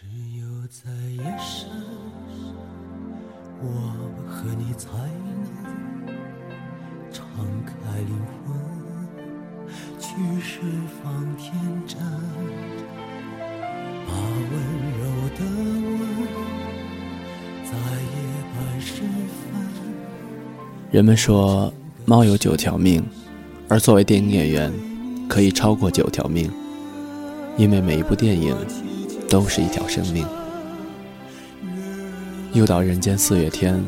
只有在夜深，我和你才能敞开灵魂，去释放天真，把温柔的吻，在夜半时分。人们说猫有九条命，而作为电影演员，可以超过九条命，因为每一部电影都是一条生命。又到人间四月天，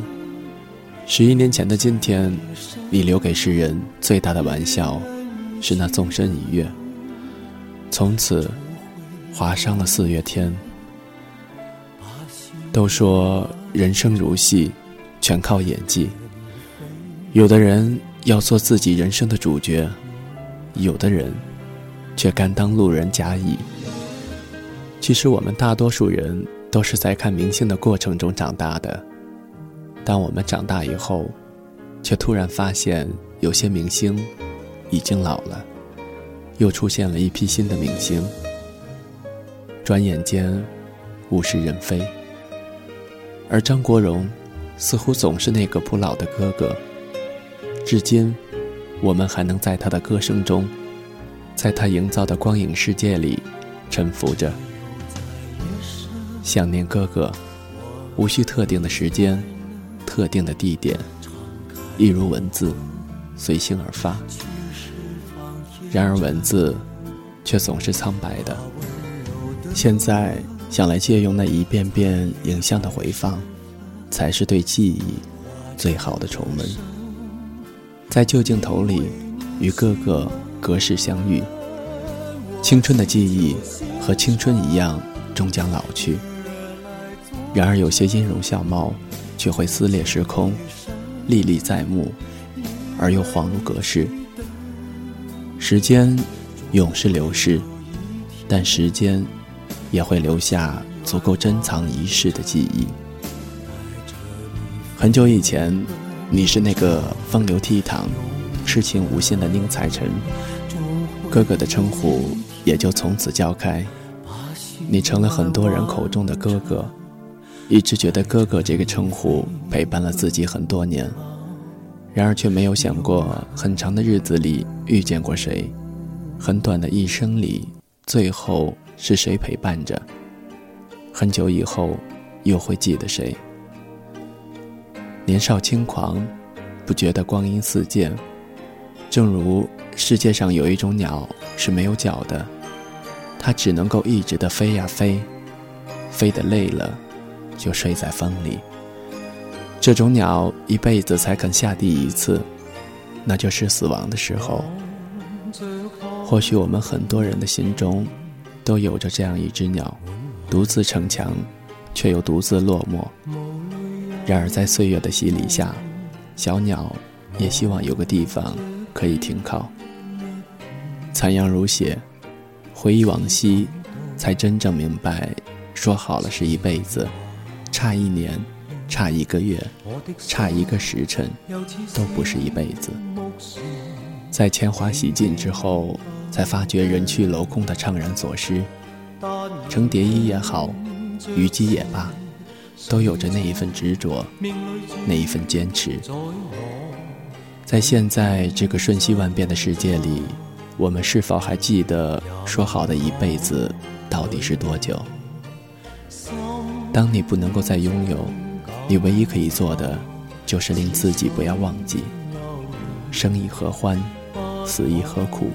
十一年前的今天，你留给世人最大的玩笑是那纵身一跃，从此划伤了四月天。都说人生如戏，全靠演技。有的人要做自己人生的主角，有的人却甘当路人甲乙。其实我们大多数人都是在看明星的过程中长大的。当我们长大以后，却突然发现有些明星已经老了，又出现了一批新的明星。转眼间，物是人非。而张国荣，似乎总是那个不老的哥哥。至今，我们还能在他的歌声中，在他营造的光影世界里沉浮着。想念哥哥，无需特定的时间、特定的地点，一如文字，随心而发。然而文字，却总是苍白的。现在想来借用那一遍遍影像的回放，才是对记忆最好的重温。在旧镜头里，与哥哥隔世相遇。青春的记忆和青春一样，终将老去。然而有些音容笑貌，却会撕裂时空，历历在目，而又恍如隔世。时间永是流逝，但时间也会留下足够珍藏一世的记忆。很久以前。你是那个风流倜傥、痴情无限的宁采臣，哥哥的称呼也就从此叫开。你成了很多人口中的哥哥，一直觉得哥哥这个称呼陪伴了自己很多年，然而却没有想过很长的日子里遇见过谁，很短的一生里最后是谁陪伴着，很久以后又会记得谁。年少轻狂，不觉得光阴似箭。正如世界上有一种鸟是没有脚的，它只能够一直的飞呀飞，飞得累了，就睡在风里。这种鸟一辈子才肯下地一次，那就是死亡的时候。或许我们很多人的心中，都有着这样一只鸟，独自逞强，却又独自落寞。然而，在岁月的洗礼下，小鸟也希望有个地方可以停靠。残阳如血，回忆往昔，才真正明白，说好了是一辈子，差一年，差一个月，差一个时辰，都不是一辈子。在铅华洗尽之后，才发觉人去楼空的怅然所失。程蝶衣也好，虞姬也罢。都有着那一份执着，那一份坚持。在现在这个瞬息万变的世界里，我们是否还记得说好的一辈子到底是多久？当你不能够再拥有，你唯一可以做的，就是令自己不要忘记：生亦何欢，死亦何苦。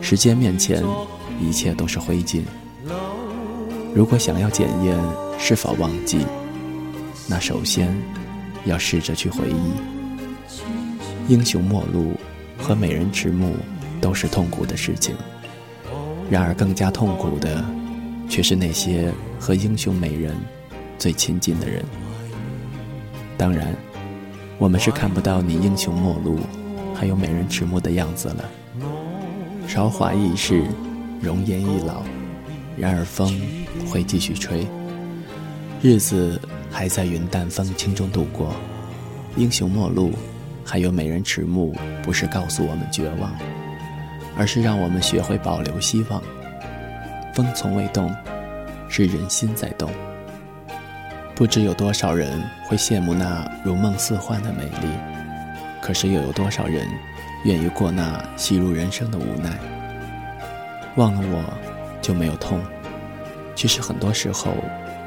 时间面前，一切都是灰烬。如果想要检验是否忘记，那首先要试着去回忆。英雄末路和美人迟暮都是痛苦的事情，然而更加痛苦的，却是那些和英雄美人最亲近的人。当然，我们是看不到你英雄末路，还有美人迟暮的样子了。韶华易逝，容颜易老。然而风会继续吹，日子还在云淡风轻中度过。英雄末路，还有美人迟暮，不是告诉我们绝望，而是让我们学会保留希望。风从未动，是人心在动。不知有多少人会羡慕那如梦似幻的美丽，可是又有多少人愿意过那戏如人生的无奈？忘了我，就没有痛。其实很多时候，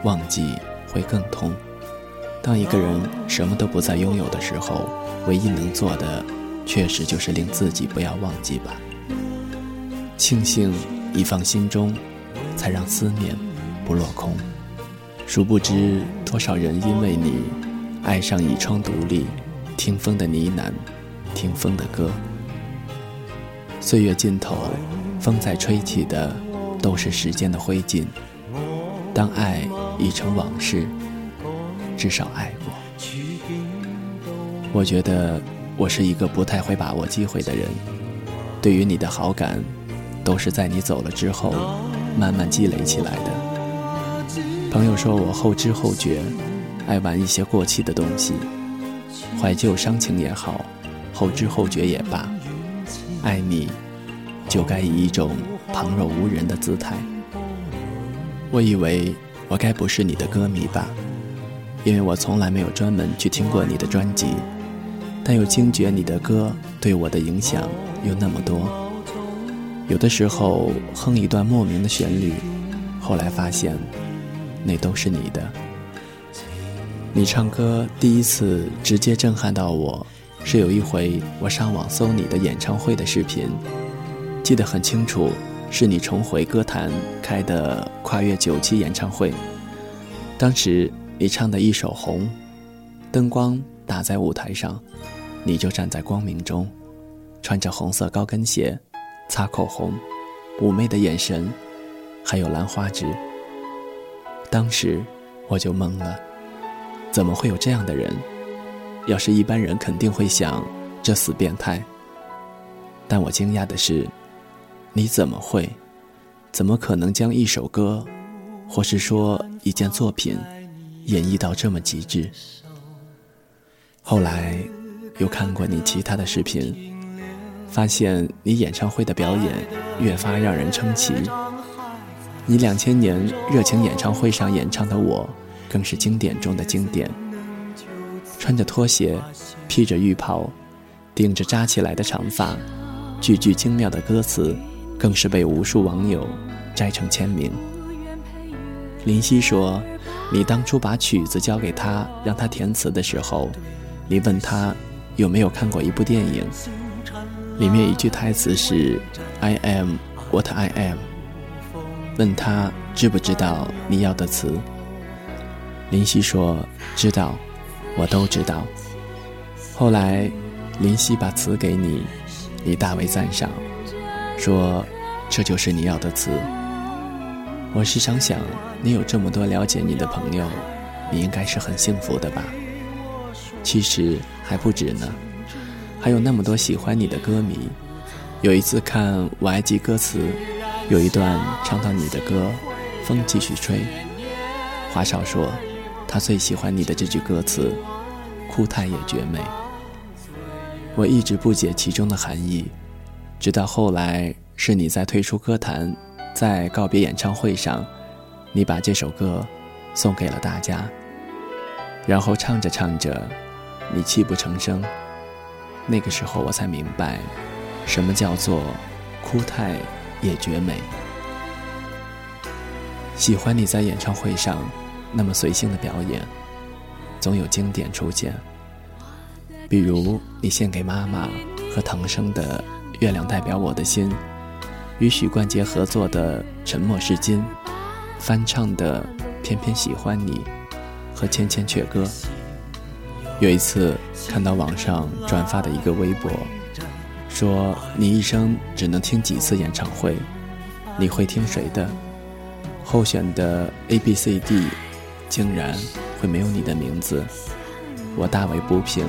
忘记会更痛。当一个人什么都不再拥有的时候，唯一能做的，确实就是令自己不要忘记吧。庆幸已放心中，才让思念不落空。殊不知，多少人因为你，爱上倚窗独立，听风的呢喃，听风的歌。岁月尽头，风在吹起的，都是时间的灰烬。当爱已成往事。至少爱过。我觉得我是一个不太会把握机会的人，对于你的好感，都是在你走了之后慢慢积累起来的。朋友说我后知后觉，爱玩一些过气的东西，怀旧伤情也好，后知后觉也罢，爱你就该以一种旁若无人的姿态。我以为我该不是你的歌迷吧。因为我从来没有专门去听过你的专辑，但又惊觉你的歌对我的影响又那么多。有的时候哼一段莫名的旋律，后来发现，那都是你的。你唱歌第一次直接震撼到我，是有一回我上网搜你的演唱会的视频，记得很清楚，是你重回歌坛开的跨越九期演唱会，当时。你唱的一首《红》，灯光打在舞台上，你就站在光明中，穿着红色高跟鞋，擦口红，妩媚的眼神，还有兰花指。当时我就懵了，怎么会有这样的人？要是一般人肯定会想，这死变态。但我惊讶的是，你怎么会？怎么可能将一首歌，或是说一件作品？演绎到这么极致。后来又看过你其他的视频，发现你演唱会的表演越发让人称奇。你两千年热情演唱会上演唱的《我》，更是经典中的经典。穿着拖鞋，披着浴袍，顶着扎起来的长发，句句精妙的歌词，更是被无数网友摘成签名。林夕说。你当初把曲子交给他，让他填词的时候，你问他有没有看过一部电影，里面一句台词是 “I am what I am”。问他知不知道你要的词，林夕说知道，我都知道。后来林夕把词给你，你大为赞赏，说这就是你要的词。我时常想，你有这么多了解你的朋友，你应该是很幸福的吧？其实还不止呢，还有那么多喜欢你的歌迷。有一次看我爱记歌词，有一段唱到你的歌，风继续吹。华少说，他最喜欢你的这句歌词，哭态也绝美。我一直不解其中的含义，直到后来是你在退出歌坛。在告别演唱会上，你把这首歌送给了大家，然后唱着唱着，你泣不成声。那个时候我才明白，什么叫做哭态也绝美。喜欢你在演唱会上那么随性的表演，总有经典出现。比如你献给妈妈和唐生的《月亮代表我的心》。与许冠杰合作的《沉默是金》，翻唱的《偏偏喜欢你》和《千千阙歌》。有一次看到网上转发的一个微博，说你一生只能听几次演唱会，你会听谁的？候选的 A、B、C、D，竟然会没有你的名字，我大为不平。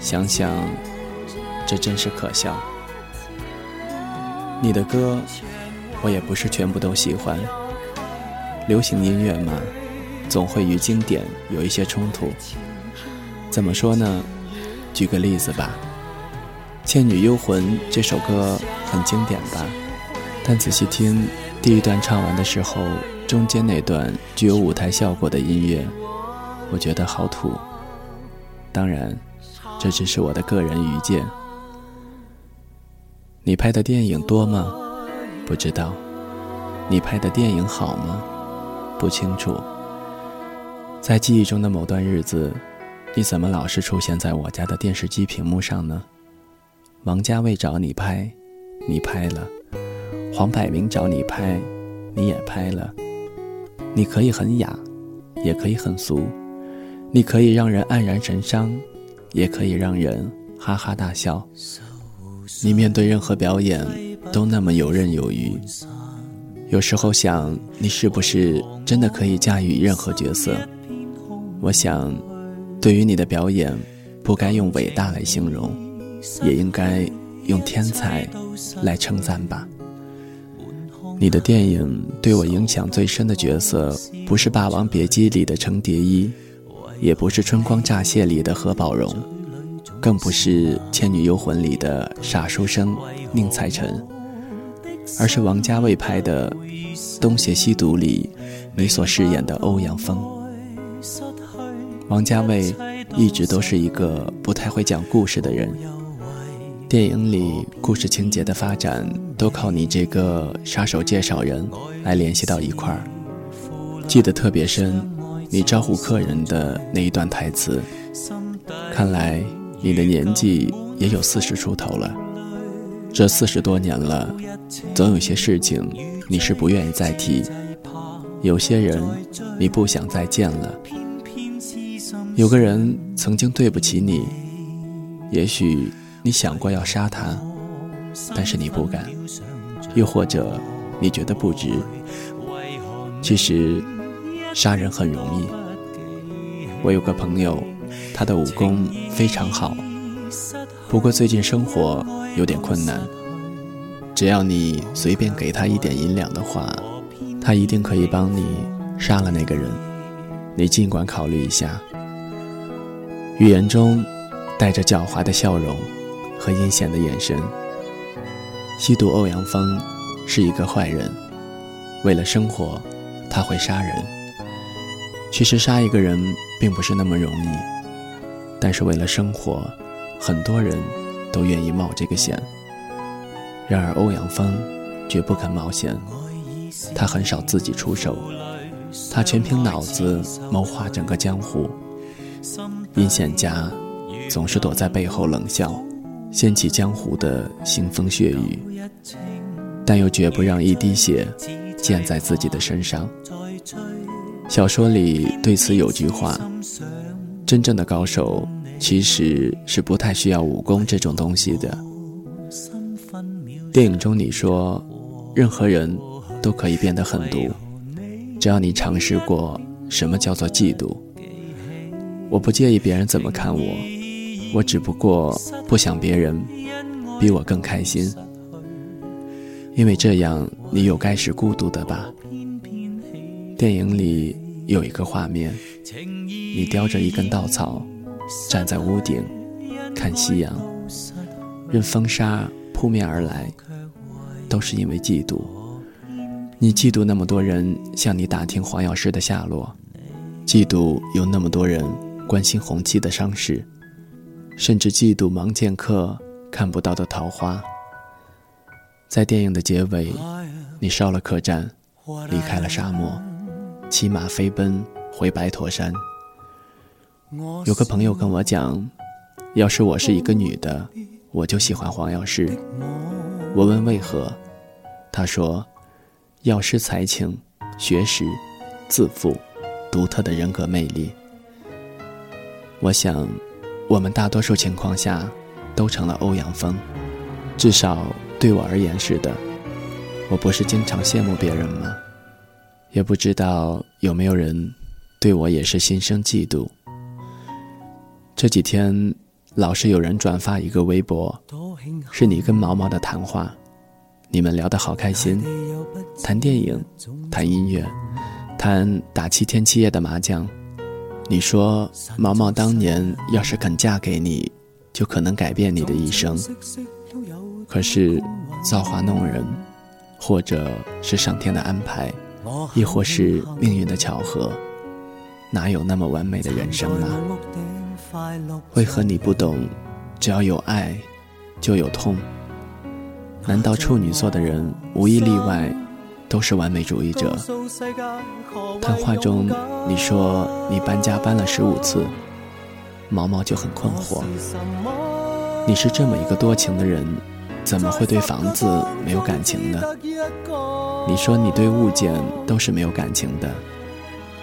想想，这真是可笑。你的歌，我也不是全部都喜欢。流行音乐嘛，总会与经典有一些冲突。怎么说呢？举个例子吧，《倩女幽魂》这首歌很经典吧？但仔细听，第一段唱完的时候，中间那段具有舞台效果的音乐，我觉得好土。当然，这只是我的个人愚见。你拍的电影多吗？不知道。你拍的电影好吗？不清楚。在记忆中的某段日子，你怎么老是出现在我家的电视机屏幕上呢？王家卫找你拍，你拍了；黄百鸣找你拍，你也拍了。你可以很雅，也可以很俗；你可以让人黯然神伤，也可以让人哈哈大笑。你面对任何表演都那么游刃有余。有时候想，你是不是真的可以驾驭任何角色？我想，对于你的表演，不该用伟大来形容，也应该用天才来称赞吧。你的电影对我影响最深的角色，不是《霸王别姬》里的程蝶衣，也不是《春光乍泄》里的何宝荣，更不是《倩女幽魂》里的傻书生宁采臣，而是王家卫拍的《东邪西毒》里你所饰演的欧阳锋。王家卫一直都是一个不太会讲故事的人，电影里故事情节的发展都靠你这个杀手介绍人来联系到一块儿。记得特别深，你招呼客人的那一段台词。看来你的年纪也有四十出头了，这四十多年了，总有些事情你是不愿意再提，有些人你不想再见了。有个人曾经对不起你，也许你想过要杀他，但是你不敢；又或者你觉得不值。其实杀人很容易。我有个朋友，他的武功非常好，不过最近生活有点困难。只要你随便给他一点银两的话，他一定可以帮你杀了那个人。你尽管考虑一下。语言中带着狡猾的笑容和阴险的眼神。吸毒欧阳锋是一个坏人，为了生活，他会杀人。其实杀一个人并不是那么容易，但是为了生活，很多人都愿意冒这个险。然而欧阳锋绝不肯冒险，他很少自己出手，他全凭脑子谋划整个江湖。阴险家总是躲在背后冷笑，掀起江湖的腥风血雨，但又绝不让一滴血溅在自己的身上。小说里对此有句话：真正的高手其实是不太需要武功这种东西的。电影中你说，任何人都可以变得狠毒，只要你尝试过什么叫做嫉妒。我不介意别人怎么看我，我只不过不想别人比我更开心，因为这样你有该是孤独的吧？电影里有一个画面，你叼着一根稻草，站在屋顶看夕阳，任风沙扑面而来，都是因为嫉妒。你嫉妒那么多人向你打听黄药师的下落，嫉妒有那么多人。关心红旗的伤势，甚至嫉妒盲剑客看不到的桃花。在电影的结尾，你烧了客栈，离开了沙漠，骑马飞奔回白驼山。有个朋友跟我讲，要是我是一个女的，我就喜欢黄药师。我问为何，他说，药师才情、学识、自负、独特的人格魅力。我想，我们大多数情况下都成了欧阳锋，至少对我而言是的。我不是经常羡慕别人吗？也不知道有没有人对我也是心生嫉妒。这几天老是有人转发一个微博，是你跟毛毛的谈话，你们聊得好开心，谈电影，谈音乐，谈打七天七夜的麻将。你说毛毛当年要是肯嫁给你，就可能改变你的一生。可是造化弄人，或者是上天的安排，亦或是命运的巧合？哪有那么完美的人生呢？为何你不懂？只要有爱，就有痛。难道处女座的人无一例外都是完美主义者？谈话中你说你搬家搬了十五次，毛毛就很困惑。你是这么一个多情的人，怎么会对房子没有感情呢？你说你对物件都是没有感情的，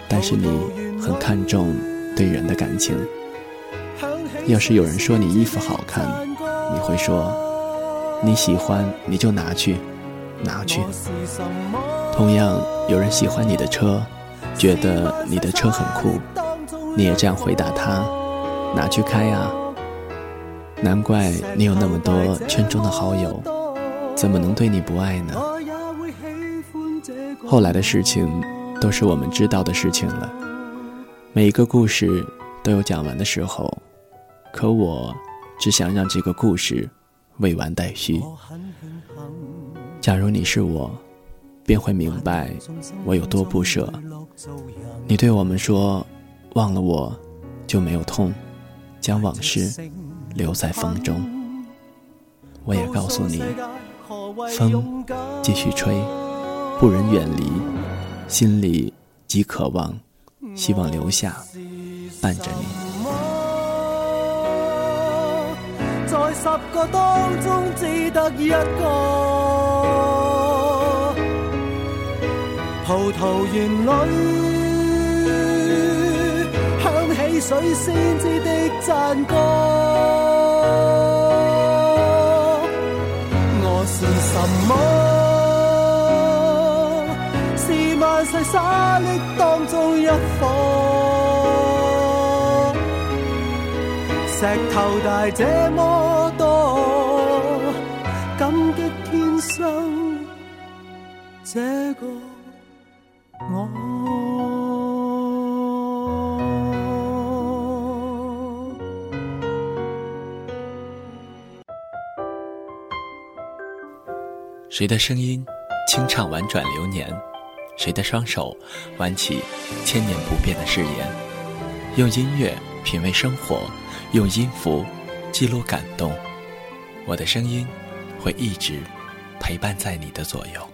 但是你很看重对人的感情。要是有人说你衣服好看，你会说你喜欢你就拿去，拿去。同样，有人喜欢你的车，觉得你的车很酷，你也这样回答他，拿去开啊。难怪你有那么多圈中的好友，怎么能对你不爱呢？后来的事情都是我们知道的事情了。每一个故事都有讲完的时候，可我只想让这个故事未完待续。假如你是我，便会明白我有多不舍。你对我们说，忘了我就没有痛，将往事留在风中。我也告诉你，风继续吹。不忍远离，心里极渴望，希望留下，伴着你。在十个当中只得一个，葡萄园里响起水仙子的赞歌。我是什么？是万世沙砾当中一颗，石头大这么多，感激天生这个我。谁的声音清唱婉转流年？谁的双手挽起千年不变的誓言？用音乐品味生活，用音符记录感动。我的声音会一直陪伴在你的左右。